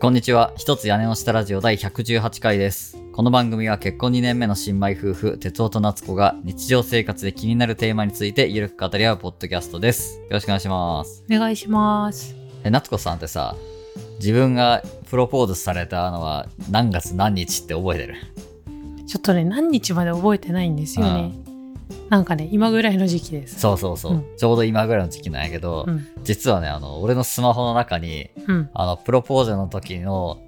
こんにちは。一つ屋根の下ラジオ第118回です。この番組は結婚2年目の新米夫婦、哲夫と夏子が日常生活で気になるテーマについてゆるく語り合うポッドキャストです。よろしくお願いします。お願いします。え、夏子さんってさ、自分がプロポーズされたのは何月何日って覚えてる？ちょっとね、何日まで覚えてないんですよね。なんかね、今ぐらいの時期です。そうそうそう、うんちょうど今ぐらいの時期なんやけど、うん。実はね、あの、俺のスマホの中に、うん。あの、プロポーズの時の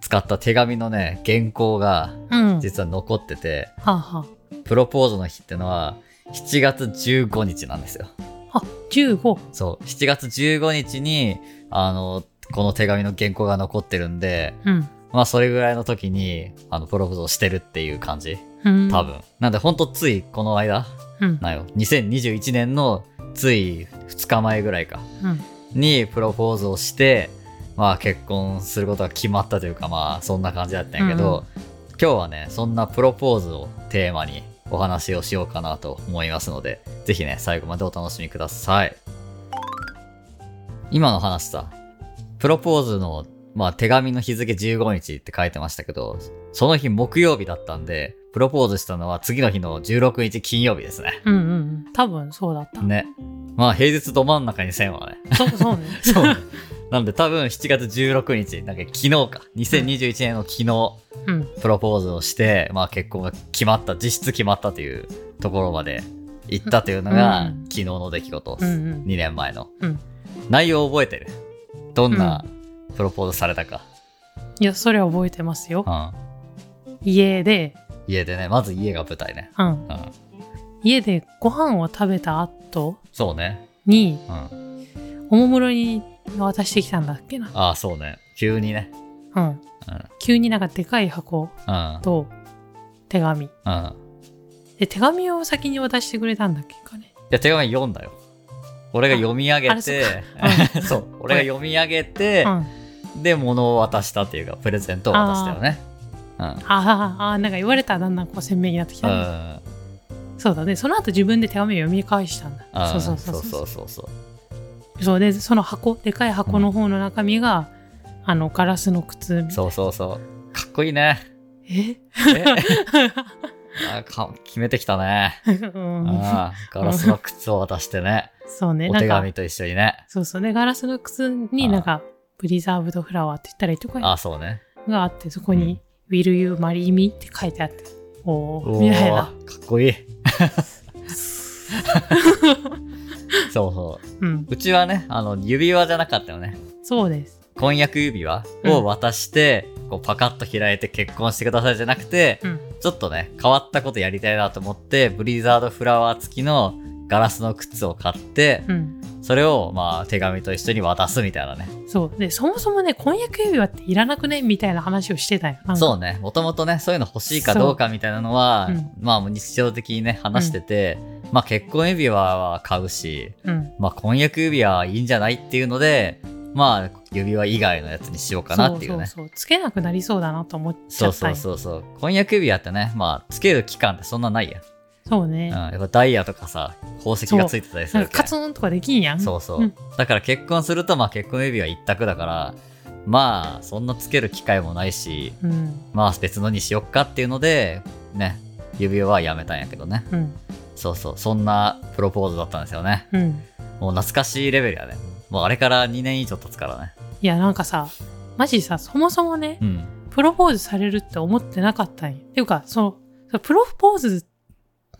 使った手紙のね、原稿がうん。実は残ってて、はあ、はプロポーズの日ってのは7月15日なんですよ。あ。あ、15。そう。7月15日に、あの、この手紙の原稿が残ってるんで、うん。まあそれぐらいの時に、あの、プロポーズをしてるっていう感じ。うん。多。分。なんでほんとついこの間、うん。なんよ。2021年のつい2日前ぐらいか。うん。にプロポーズをして、まあ結婚することが決まったというかまあそんな感じだったんやけど、今日はね、そんなプロポーズをテーマにお話をしようかなと思いますので、ぜひね、最後までお楽しみください。今の話さ、プロポーズの、まあ手紙の日付15日って書いてましたけど、その日木曜日だったんで、プロポーズしたのは次の日の16日金曜日ですね。うんうんうん。多分そうだった。ね。まあ平日ど真ん中に線はね。そうそうね。そう。なんで多分7月16日、なんか昨日か。2021年の昨日、うん。プロポーズをして、まあ結婚が決まった、実質決まったというところまで行ったというのが、うん昨日の出来事、うんうん2年前の。うん内容覚えてるどんなプロポーズされたか。いや、それは覚えてますよう。ん。家で、家でね、まず家が舞台ね。うん。うん。家でご飯を食べた後そうね。に、うん。おもむろに渡してきたんだっけな。ああ、そうね。急にね。うん。うん。急になんかでかい箱うん。と手紙。うん。いで、手紙を先に渡してくれたんだっけかね。や、手紙読んだよ。俺が読み上げてれ、そう。俺が読み上げて、うん。で、物を渡したっていうか、プレゼントを渡したよね。うん。ああ、ああ、なんか言われたらだんだんこう鮮明になってきたうね、ん。そうだね。その後自分で手紙を読み返したんだ。あそうそうそうそうそそううそうそう。で、その箱、でかい箱の方の中身が、あの、ガラスの靴みたいそうそうそう。かっこいいね。え？え？あか決めてきたね。うんあガラスの靴を渡してね。そうね。お手紙、と一緒にね。そうそうね。ガラスの靴になんか、プリザーブドフラワーって言ったらいいとかあ、そうね。があって、そこに、Will you marry me? って書いてあって、おおー、みたいな。ーかっこいい。そうそう。うん。うちはね、あの、指輪じゃなかったよね。そうです。婚約指輪を渡して、こうパカッと開いて結婚してくださいじゃなくて、うん。ちょっとね、変わったことやりたいなと思って、ブリザードフラワー付きのガラスの靴を買って、うん。それをまあ手紙と一緒に渡すみたいなね。そう。で、そもそもね、婚約指輪っていらなくね？みたいな話をしてたよ。そうね、もともとね、そういうの欲しいかどうかみたいなのは、そううんまあ日常的にね、話してて、まあ結婚指輪は買うし、うん。まあ婚約指輪はいいんじゃないっていうので、まあ指輪以外のやつにしようかなっていうね。そうそうそう。つけなくなりそうだなと思っちそうそゃったんようそうそう。婚約指輪ってね、まあつける期間ってそんなないやん。そうね。うん。やっぱダイヤとかさ、宝石がついてたりするけんカツンとかできんやん。そうそう。うんだから結婚すると、まあ結婚指輪一択だから、まあそんなつける機会もないし、うん。まあ別のにしよっかっていうので、ね、指輪はやめたんやけどね。うん。そうそう、そんなプロポーズだったんですよね。うん。もう懐かしいレベルやね。もうあれから2年以上経つからね。いや、なんかさ、マジさ、そもそもね、うん。プロポーズされるって思ってなかったんよ。っていうか、その、プロポーズ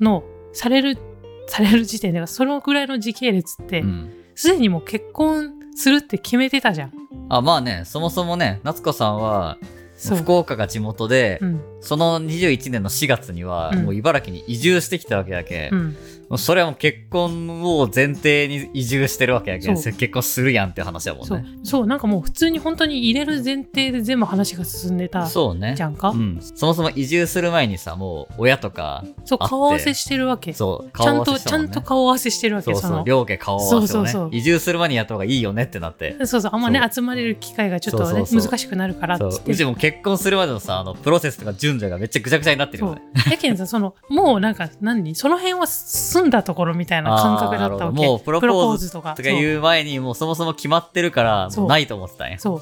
の、される、される時点で、そのぐらいの時系列ってう、ん。すでにもう結婚するって決めてたじゃん。あ、まあね、そもそもね、夏子さんは。福岡が地元で、うん。その21年の4月には、うんもう茨城に移住してきたわけやけ、うん。もうそれはもう結婚を前提に移住してるわけやけ結婚するやんって話やもんそうね。。そう、なんかもう普通に本当に入れる前提で全部話が進んでたそうね。じゃんか？うん。そもそも移住する前にさ、もう親とか、そう、顔合わせしてるわけ。そう、ちゃんと、顔合わせしたもねちゃんと顔合わせしてるわけ。そうそう、の両家顔合わせをねそうそうそう移住する前にやった方がいいよねってなって。そうそう、あんまね集まれる機会がちょっとね、そうそうそう難しくなるからって。うちも結婚するまでのさ、あの、プロセスとかがめっちゃぐちゃぐちゃになってるよね。。やけんさ、その、もうなんか、何？その辺は済んだところみたいな感覚だったわけ。もうプロポーズとか。とか言う前にもうそもそも決まってるから、もうないと思ってたんや。そう。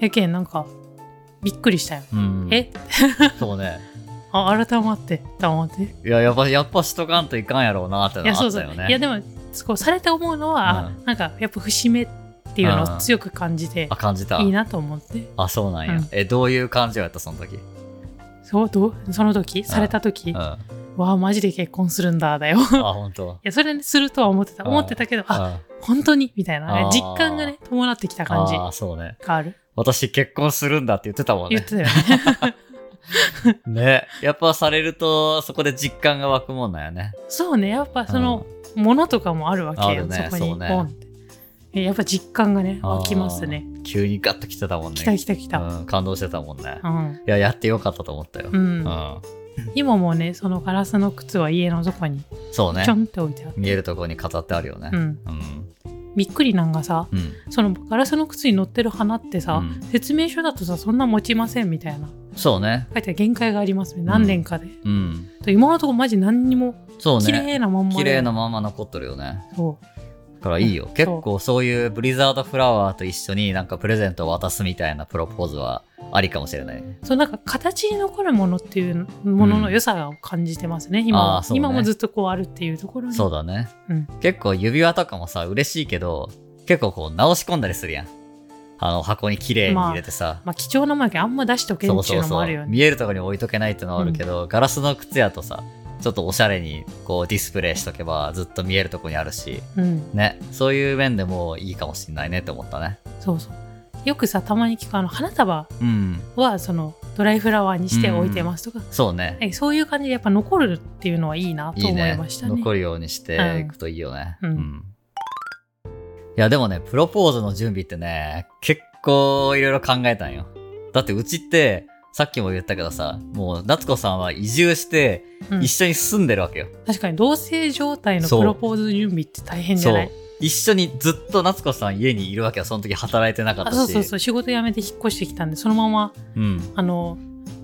やけんなんかびっくりしたよ、うん。え？そうね。あ改まってと思っていや、やっぱ、やっぱしとかんといかんやろうなってのはあいやそうそうったよね。いやでもこうされて思うのは、うなんかやっぱ節目っていうのを強く感じてあ、感じた。いいなと思ってあ、そうなんや。うんえ、どういう感情やった、その時？そうどう？その時？された時、わあマジで結婚するんだだよ。い 本当。やそれにするとは思ってた。うん。思ってたけどああ本当に？みたいなね。実感がね伴ってきた感じ。あー、そうね。がある？私結婚するんだって言ってたもんね。言っ。てたよね。ね。やっぱされると、そこで実感が湧くもんなんやね。そうね。やっぱそのものとかもあるわけよ、ねそこにポンって。えやっぱ実感がね湧きますね急にガッと来てたもんね。来た来た来たうん、感動してたもんね。うん、いや、やってよかったと思ったよ。うんうん。今もねそのガラスの靴は家の底にそうねちょ。んって置いてあって、見えるところに飾ってあるよね。うん、うん。びっくりなんがさうん。そのガラスの靴に乗ってる花ってさ、うん説明書だとさそんな持ちませんみたいなそうね。書いて限界がありますね何年かで、うん。と今のところマジ何にもそうね。綺麗なまんまで綺麗なまま残ってるよね。そうだからいいよ。ん結構そういうブリザードフラワーと一緒になんかプレゼントを渡すみたいなプロポーズはありかもしれないね。そうなんか形に残るものっていうものの良さを感じてますね、今はあーそうね今もずっとこうあるっていうところにそうだね。うん結構指輪とかもさ、嬉しいけど、結構こう直し込んだりするやん。あの箱に綺麗に入れてさ。まあ貴重なものやけんあんま出しとけんっていうのもあるよね見えるところに置いとけないってのはあるけど、ガラスの靴やとさ、ちょっとおしゃれにこうディスプレイしとけばずっと見えるところにあるし、うんね、そういう面でもいいかもしんないねって思ったね。そうそうよくさたまに聞くあの花束うん。はそのドライフラワーにして置いてますとか、そうね。えそういう感じでやっぱ残るっていうのはいいなと思いましたね残るようにしていくといいよね。うんいや、でもね、プロポーズの準備ってね、結構いろいろ考えたんよ。だってうちって、さっきも言ったけどさ、もう夏子さんは移住してうん一緒に住んでるわけよ。確かに同棲状態のプロポーズ準備って大変じゃない？一緒にずっと夏子さん家にいるわけよ。その時働いてなかったし。あそうそうそう仕事辞めて引っ越してきたんでそのままうん。あの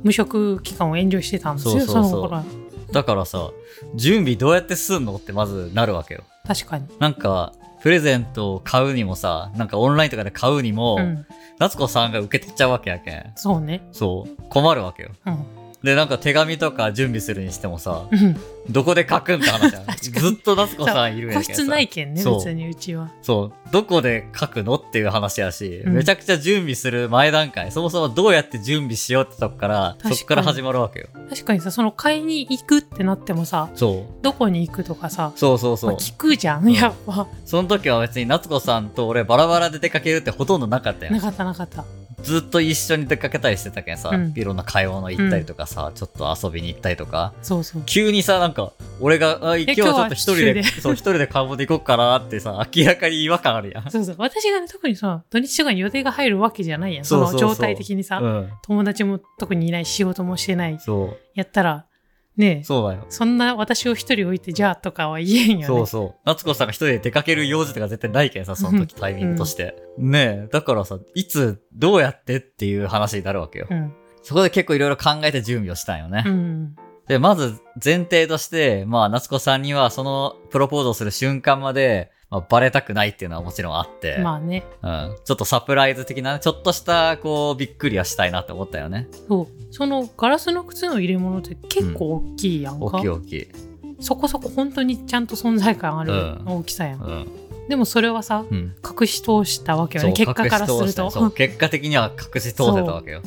無職期間をエンジョイしてたんですよそうそうそうの頃はだからさ、準備どうやってすんのってまずなるわけよ。確かになんか、プレゼントを買うにもさ、なんかオンラインとかで買うにも、うん夏子さんが受け取っちゃうわけやけん。そうねそう。困るわけよ。うんで、なんか手紙とか準備するにしてもさ、うんどこで書くんって話じゃん。ずっと夏子さんいるんやけんさ個室ないけんね別にうちはそう。どこで書くのっていう話やし、うんめちゃくちゃ準備する前段階、そもそもどうやって準備しようってとこから、そっから始まるわけよ。確かにさその買いに行くってなってもさそう。どこに行くとかさそうそうそう。まあ聞くじゃん、んやっぱその時は別に夏子さんと俺バラバラで出かけるってほとんどなかったよな。かったなかったずっと一緒に出かけたりしてたけんさ、うん。いろんな買い物行ったりとかさ、ちょっと遊びに行ったりとか、そうそう。急にさ、なんか、俺が、あ今日はちょっと一人で、そう、一人で買い物行こうかなってさ、明らかに違和感あるやん。そうそう。私がね特にさ土日とかに予定が入るわけじゃないやん。その状態的にさ、うん。友達も特にいない仕事もしてないそう。やったらねえそうだよ。そんな私を一人置いてじゃあとかは言えんよねそうそう。夏子さんが一人で出かける用事とか絶対ないけんさ、その時タイミングとして。ねえ、だからさ、いつ、どうやってっていう話になるわけよ。うんそこで結構いろいろ考えて準備をしたんよね。うんで、まず前提として、まあ、夏子さんにはそのプロポーズをする瞬間まで、まあ、バレたくないっていうのはもちろんあって、まあねうん。ちょっとサプライズ的なね、ちょっとした、こう、びっくりはしたいなって思ったよね。そうそのガラスの靴の入れ物って結構大きいやんか、大きい大きい。そこそこ本当にちゃんと存在感あるうん大きさやん、うん。でもそれはさうん。隠し通したわけよね結果からすると 結果的には隠し通せたわけよ。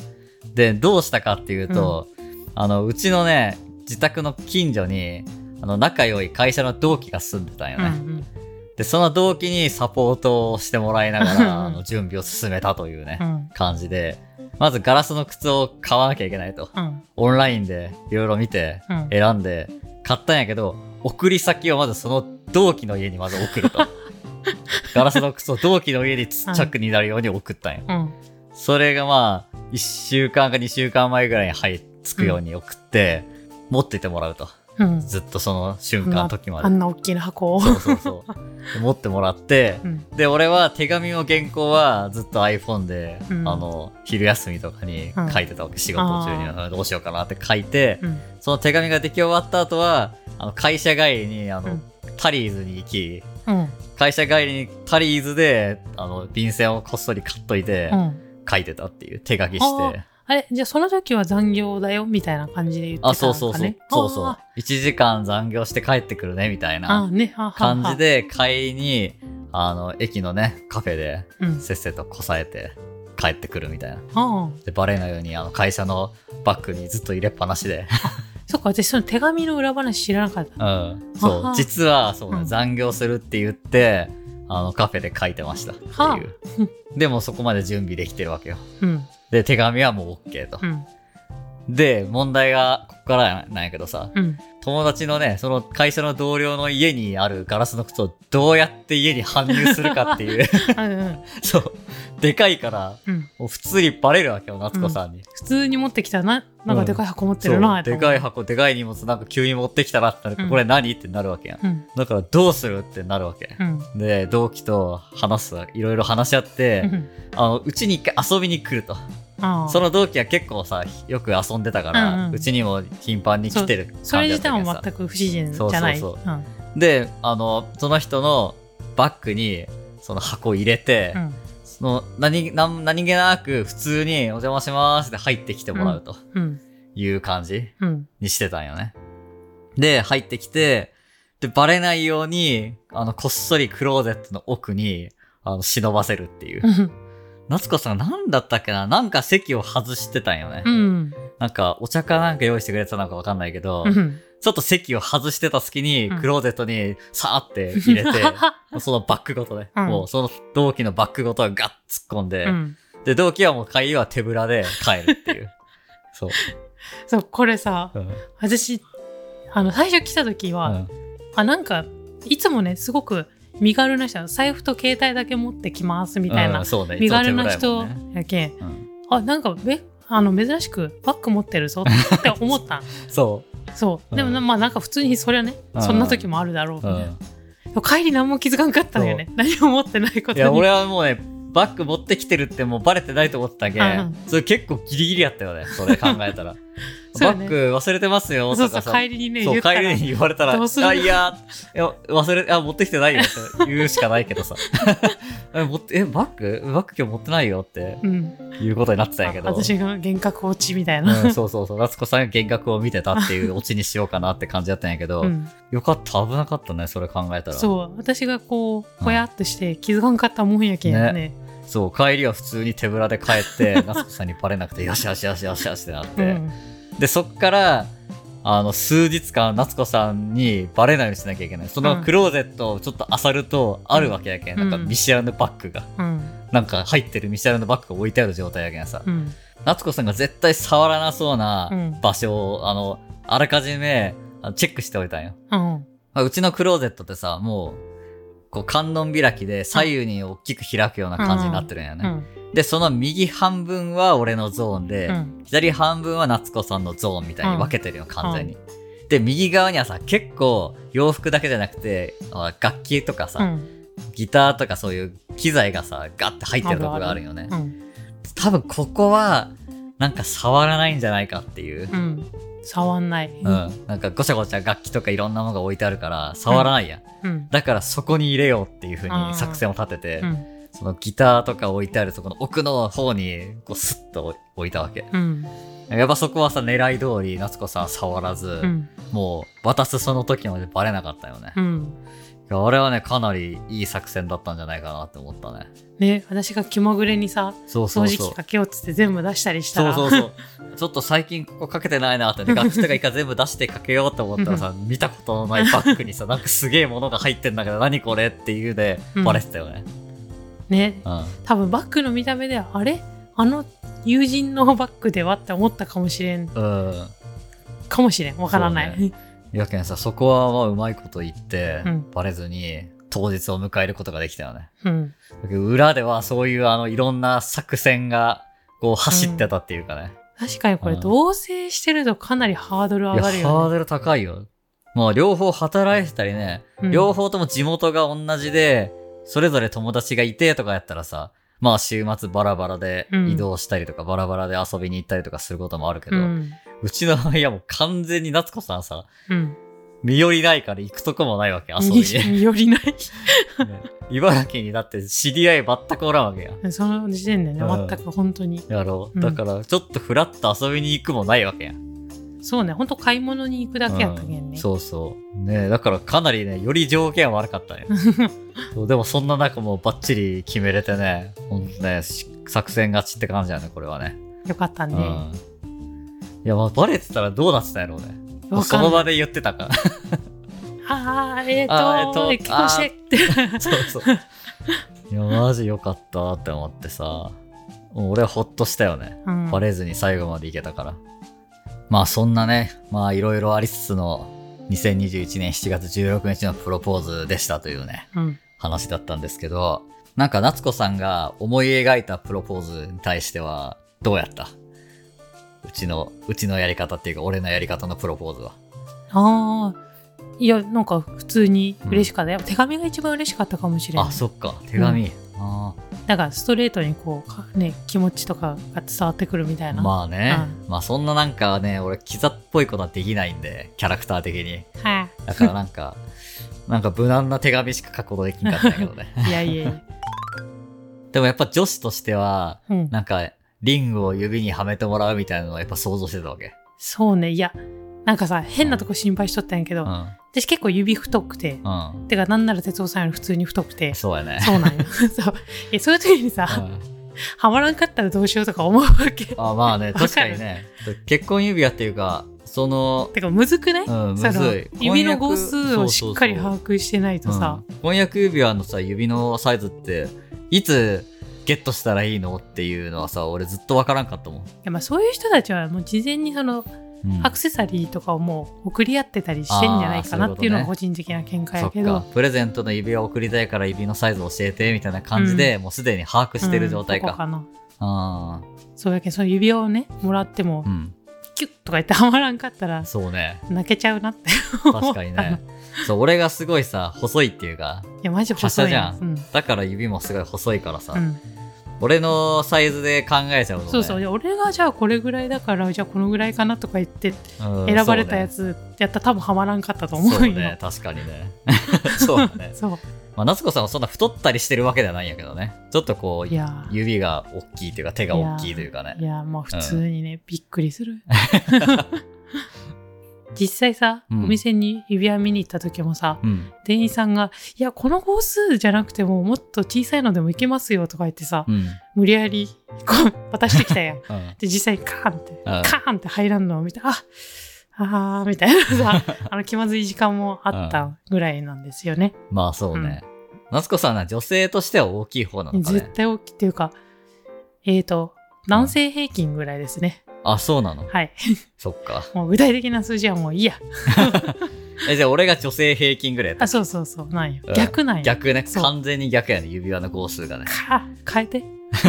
で、どうしたかっていうと、あの、うちのね、自宅の近所に、あの、仲良い会社の同期が住んでたんようんうね。んで、その同期にサポートをしてもらいながうんら、あの、準備を進めたというね、うん感じで、まずガラスの靴を買わなきゃいけないと。うんオンラインでいろいろ見て、うん選んで、買ったんやけど、送り先をまずその同期の家にまず送ると。ガラスの靴を同期の家に着になるように送ったんよ。うんそれがまあ、1週間か2週間前ぐらいに入っつくように送って、持っててもらうと。うん。ずっとその瞬間の時まで。あんな大きな箱を。そうそうそう。で 持ってもらって、うん。で、俺は手紙の原稿はずっと iPhone で、うん。あの、昼休みとかに書いてたわけ。仕事中にあどうしようかなって書いて、うん。その手紙が出来終わった後は、あの、会社帰りに、あの、うん。タリーズに行き、うん。会社帰りにタリーズで、あの、便箋をこっそり買っといて、うん。書いてたっていう。手書きして。あれじゃあその時は残業だよみたいな感じで言ってたのか、ね、あ、そうそうそう。そうそうあ。1時間残業して帰ってくるね、みたいあな感じ、で、帰りに、あの、駅のね、カフェで、うん、せっせとこさえて帰ってくるみたいな。ああで、バレないように、あの、会社のバッグにずっと入れっぱなしで。そっか私その手紙の裏話知らなかったうん。そはう。実は、そうね、うん残業するって言って、あの、カフェで書いてましたってはあいう。でもそこまで準備できてるわけよ。うんで、手紙はもう OK と。う。ん。で、問題がここからなんやけどさ、うん。友達のね、その会社の同僚の家にあるガラスの靴をどうやって家に搬入するかっていう、うんうん。そう、でかいから、うん。もう普通にバレるわけよ、夏子さんに。普通に持ってきたらな。なんかでかい箱持ってるな、でかい箱、でかい荷物なんか急に持ってきたらってなるうん。これ何ってなるわけやん。うん。だからどうするってなるわけ。うん。で、同期と話すわ、いろいろ話し合って、うん。あの、うちに一回遊びに来ると。その同期は結構さ、よく遊んでたから、うんうん。うちにも頻繁に来てる感じだったそれ自体も全く不自然じゃない。そうそうう。ん。で、あの、その人のバッグに、その箱を入れて、うん。その何、何、何気なく普通にお邪魔しますって入ってきてもらうとうん。いう感じうん。にしてたんよね。で、入ってきて、で、バレないように、あの、こっそりクローゼットの奥に、あの、忍ばせるっていう。う。ん夏子さん何だったっけな？なんか席を外してたんよね。うんなんか、お茶かなんか用意してくれてたのかわかんないけど、うんちょっと席を外してた隙にうん、クローゼットにさーって入れて、そのバッグごとね、うんもうその同期のバッグごとガッ突っ込んで、うんで、同期はもう帰りは手ぶらで帰るっていう。そう。そうこれさうん。私あの最初来た時は、うんあなんかいつもねすごく身軽な人財布と携帯だけ持ってきますみたいな、うんね。身軽な人やけん。うん。あなんかべあの珍しくバッグ持ってるぞって 思ったん。そそう。でもな、うんまあなんか普通にそりゃね、うん。そんな時もあるだろうみう。たいな、帰り何も気づかんかったんだよね何も持ってないことに。いや、俺はもうね、バッグ持ってきてるってもうバレてないと思ってたけ。うんん、それ結構ギリギリやったよね、それ考えたら。バッグ忘れてますよそう。帰りにねそう、帰りに言われたら、あ、いや、いや忘れ、あ、持ってきてないよって言うしかないけどさ。え、持って、え、バッグ？バッグ今日持ってないよってうん、いうことになってたんやけど。私が幻覚落ちみたいな、うん、そうそうそう。夏子さんが幻覚を見てたっていうオチにしようかなって感じだったんやけど、うんよかった、危なかったね、それ考えたら。そう私がこうぽやっとして気づかんかったもんやけんねねそう、帰りは普通に手ぶらで帰って、夏子さんにバレなくて、よしよしよしよしよしってなって。うんで、そっから、あの、数日間、夏子さんにバレないようにしなきゃいけない。そのクローゼットをちょっと漁ると、あるわけやけん。うんなんか見知らぬバッグが。うんなんか入ってる見知らぬバッグが置いてある状態やけんさ。うん夏子さんが絶対触らなそうなうん場所を、あの、あらかじめチェックしておいたんよ。うんまあうちのクローゼットってさ、もう、こう観音開きで左右に大きく開くような感じになってるんやね。うんで、その右半分は俺のゾーンで、うん。左半分は夏子さんのゾーンみたいに分けてるよ、完全に。で、右側にはさ、結構洋服だけじゃなくて、あ楽器とかさ、うん。ギターとかそういう機材がさ、ガッて入ってるとこがあるよね。うん多分ここは、なんか触らないんじゃないかっていう。うん。触んない。うん。なんかごちゃごちゃ楽器とかいろんなものが置いてあるから、触らないやん。うん。だからそこに入れようっていう風あー。に作戦を立てて、うんそのギターとか置いてあるそこの奥の方に、こうスッと置いたわけ。うんやっぱそこはさ、狙い通り夏子さん触らず、うんもう渡すその時までバレなかったよね。うんあれはね、かなりいい作戦だったんじゃないかなって思ったね。ね私が気まぐれにさそうそうそう掃除機。かけようっつって全部出したりしたらそうそうそう。ちょっと最近ここかけてないなって、ね、楽器とか一回全部出してかけようと思ったらさ、見たことのないバッグにさ、なんかすげえものが入ってんだけど、何これっていうで、バレてたよね。ね。うん。多分バッグの見た目ではあれ？あの友人のバッグではって思ったかもしれん。うん。かもしれん。わからない、そうやけんさ、そこはまあうまいこと言って、うん。バレずに当日を迎えることができたよね。うん。裏ではそういうあのいろんな作戦がこう走ってたっていうかね。確かにこれうん同棲してるとかなりハードル上がるよね。ハードル高いよ。まあ両方働いてたりね、うん。両方とも地元が同じで、それぞれ友達がいてとかやったらさ、まあ週末バラバラで移動したりとか、バラバラで遊びに行ったりとかすることもあるけど、ううんちの親も完全に夏子さんさ、うん身寄りないから行くとこもないわけ、遊びに。身寄りない。ね茨城にだって知り合い全くおらんわけや。その時点でね、うん全く本当に。やろう。うんだから、ちょっとフラッと遊びに行くもないわけや。そうね、本当買い物に行くだけやったけんね。うんそうそう。ねだからかなりね、より条件は悪かったね。そうでもそんな中もうバッチリ決めれてね、ほんとね、し作戦勝ちって感じだね、これはね。よかったね。うん。いや、まあ、バレてたらどうなってたんやろうね。もうその場で言ってたか ら。あー、えーとえーと結婚してって。そうそう。いや、マジよかったって思ってさ、もう俺はほっとしたよね。うんバレずに最後までいけたから。まあそんなね、まあいろいろありつつの2021年7月16日のプロポーズでしたというね、うん。話だったんですけど、なんか夏子さんが思い描いたプロポーズに対してはどうやった？うちの、うちのやり方っていうか俺のやり方のプロポーズは。ああ。いや、なんか普通に嬉しかった。やっぱ手紙が一番嬉しかったかもしれない。あ、そっか、手紙。あなんかストレートにこうか、ね、気持ちとかが伝わってくるみたいあな。まあね、まあそんななんかね、俺キザっぽいことはできないんで、キャラクター的に。はい。だからなんか、なんか無難な手紙しか書くことできんかったけどね。いやいやいや。でもやっぱ女子としては、うん。なんか、リングを指にはめてもらうみたいなのはやっぱ想像してたわけ。そうね。いや、なんかさ、変なとこ心配しとったんやけど、うん。私結構指太くて、うん。てかなんなら哲夫さんより普通に太くて、そうやね。そうなんよ。そう。いや、そういう時にさ、うんはまらんかったらどうしようとか思うわけ。あまあね、確かにね。結婚指輪っていうか、その、てかむずくない、うん、むずい。指の号数をしっかり把握してないとさ、うん婚約指輪のさ、指のサイズって、いつゲットしたらいいの？っていうのはさ、俺ずっとわからんかったもん。いやまあそういう人たちはもう事前にそのうんアクセサリーとかをもう送り合ってたりしてんじゃないかなっていうのが個人的な見解やけど。か。プレゼントの指輪を送りたいから指のサイズ教えてみたいな感じで、もうすでに把握してる状態か。うんかそうやけどその指輪をねもらってもあ、うん。キュッとか言ってはまらんかったらそうね。泣けちゃうなって確かにね。そう、俺がすごいさ、細いっていうか、いやマジ細いじゃん。うん。だから指もすごい細いからさ、うん俺のサイズで考えちゃう。そうそう俺がじゃあこれぐらいだからじゃあこのぐらいかなとか言ってうん選ばれたやつやったら多分はまらんかったと思よそううね、確かにね。そうだね。そうまあ、夏子さんはそんな太ったりしてるわけではないんやけどね。ちょっとこう、指が大きいというか手が大きいというかねい。やもう普通にね、びっくりする 実際さ、うんお店に指輪見に行った時もさうん。店員さんが「いやこの号数じゃなくてももっと小さいのでもいけますよ」とか言ってさ、うん。無理やりこう渡してきたやん。うん。で実際にカーンって、んカーンって入らんのを見てああーみたいなさ あの気まずい時間もあったぐらいなんですよね。まあそうね。夏子さんは女性としては大きい方なのかね絶。対大きいっていうかえーと男性平均ぐらいですね。あ、そうなの？はい。そっか。もう具体的な数字はもういいや。え、じゃあ俺が女性平均ぐらいやった？あ、そうそうそう、なんようん。逆なんよ。逆ね。完全に逆やね。指輪の号数がね。か、変えて。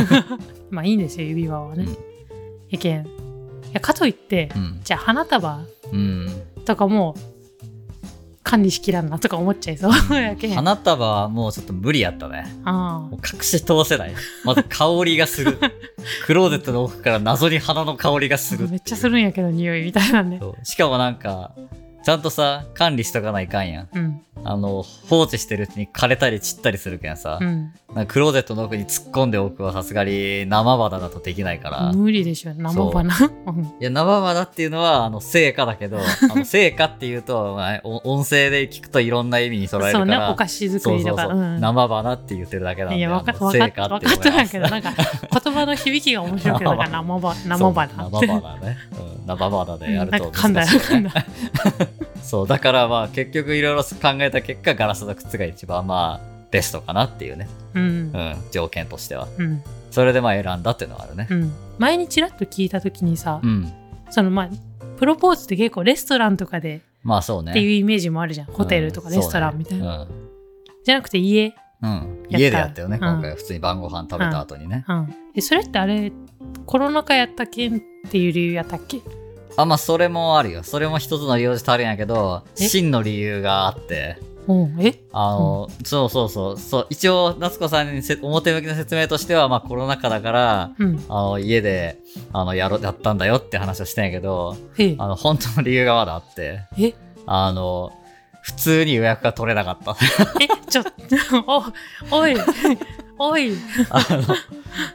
まあいいんですよ、指輪はねうん。やけん。いや、かといって、うん。じゃあ花束うん。とかも管理しきらんなとか思っちゃいそう やけん。あ花束はもうちょっと無理やったね。あもう隠し通せない。まず香りがする。クローゼットの奥から謎に花の香りがする。めっちゃするんやけど、匂いみたいなんで。しかもなんか、ちゃんとさ、管理しとかないかんやん。うん。あの、放置してるうちに枯れたり散ったりするけんさ、うん。なんかクローゼットの奥に突っ込んでおくはさすがに生花だとできないから。無理でしょ、生花。うんいや、生花っていうのは、あの、成果だけど、あの、成果っていうと、まあお音声で聞くといろんな意味に捉えるそうね、から。お菓子作りとか。そうそうそううん生花って言ってるだけなんで。いや、わかあのわかっ成果ってわかったんやけど、なんか 言葉の響きが面白くて、なんか 生花。生花。生花ね。うん、生花でやるとなんか噛んだ。噛んだ。そう、だからまあ結局いろいろ考えた結果、ガラスの靴が一番まあベストかなっていうね。うんう。ん、条件としては。うん。それでまあ選んだっていうのはあるねう。ん。前にちらっと聞いた時にさう、ん。そのまあ、プロポーズって結構レストランとかでまあそうね。っていうイメージもあるじゃん。ホテルとかレストランみたいな。な。じゃなくて家。うん。家でやったよね、うん今回。普通に晩ご飯食べた後にね。うん。で、それってあれ、コロナ禍やったけんっていう理由やったっけ？あ、まあそれもあるよ。それも一つの理由としてあるんやけど、え？真の理由があって。うん。え？あの、そうそうそう。そう、一応、夏子さんにせ表向きの説明としては、まあコロナ禍だから、うん。あの、家で、あの、やろ、やったんだよって話をしたんやけど。あの、本当の理由がまだあって、え？あの、普通に予約が取れなかった。え、ちょ、お、おい、おい。あの、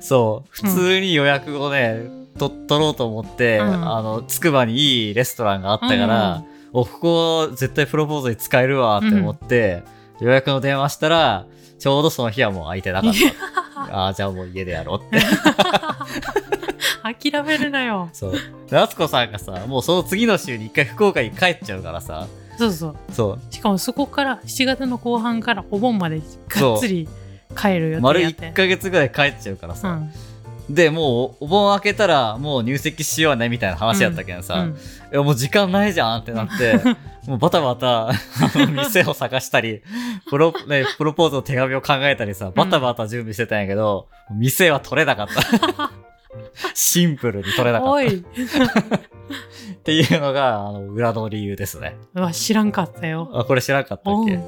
そう、普通に予約をね、と取ろうと思って、うんあの、つくばにいいレストランがあったから、お、ここ絶対プロポーズに使えるわって思って、予約の電話したら、ちょうどその日はもう空いてなかった。ああ、じゃあもう家でやろうって。諦めるなよ。そう。で夏子さんがさ、もうその次の週に一回福岡に帰っちゃうからさ、そうそう。そう。しかもそこから7月の後半からお盆までがっつり帰る予丸定やって1。ヶ月ぐらい帰っちゃうからさ。うん。で、もうお盆明けたらもう入籍しようねみたいな話やったけどさ、うんいやもう時間ないじゃんってなって、もうバタバタ、あの店を探したり、プロ、ね、プロポーズの手紙を考えたりさ、バタバタ準備してたんやけど、店は取れなかった。シンプルに取れなかっ。た。っていうのが、あの、裏の理由ですね。うわ、知らんかったよ。あ、これ知らなかったっけ？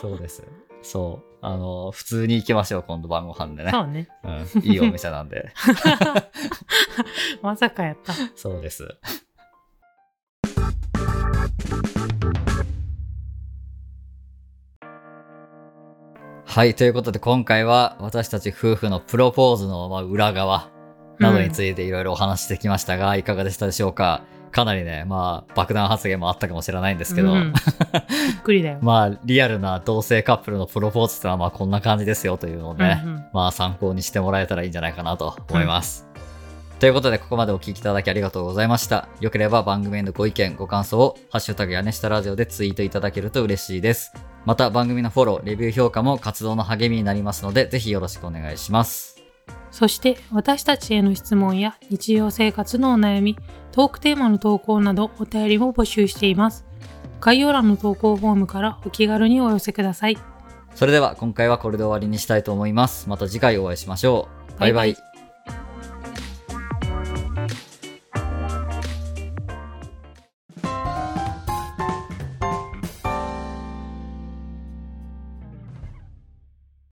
そうです。そう。あの、普通に行きましょう、今度晩ご飯でね。そうね。うん。いいお店なんで。まさかやった。そうです。はい。ということで今回は私たち夫婦のプロポーズのまあ裏側などについていろいろお話ししてきましたが、いかがでしたでしょうか？かなりね、まあ爆弾発言もあったかもしれないんですけど、うんびっくりだよ。まあリアルな同性カップルのプロポーズってのはまあこんな感じですよというのをね、うんうんまあ参考にしてもらえたらいいんじゃないかなと思います。ということで、ここまでお聞きいただきありがとうございました。よければ番組へのご意見、ご感想を、ハッシュタグ屋根下ラジオでツイートいただけると嬉しいです。また番組のフォロー、レビュー評価も活動の励みになりますので、ぜひよろしくお願いします。そして私たちへの質問や日常生活のお悩み、トークテーマの投稿などお便りも募集しています。概要欄の投稿フォームからお気軽にお寄せください。それでは今回はこれで終わりにしたいと思います。また次回お会いしましょう。バイバイバイバ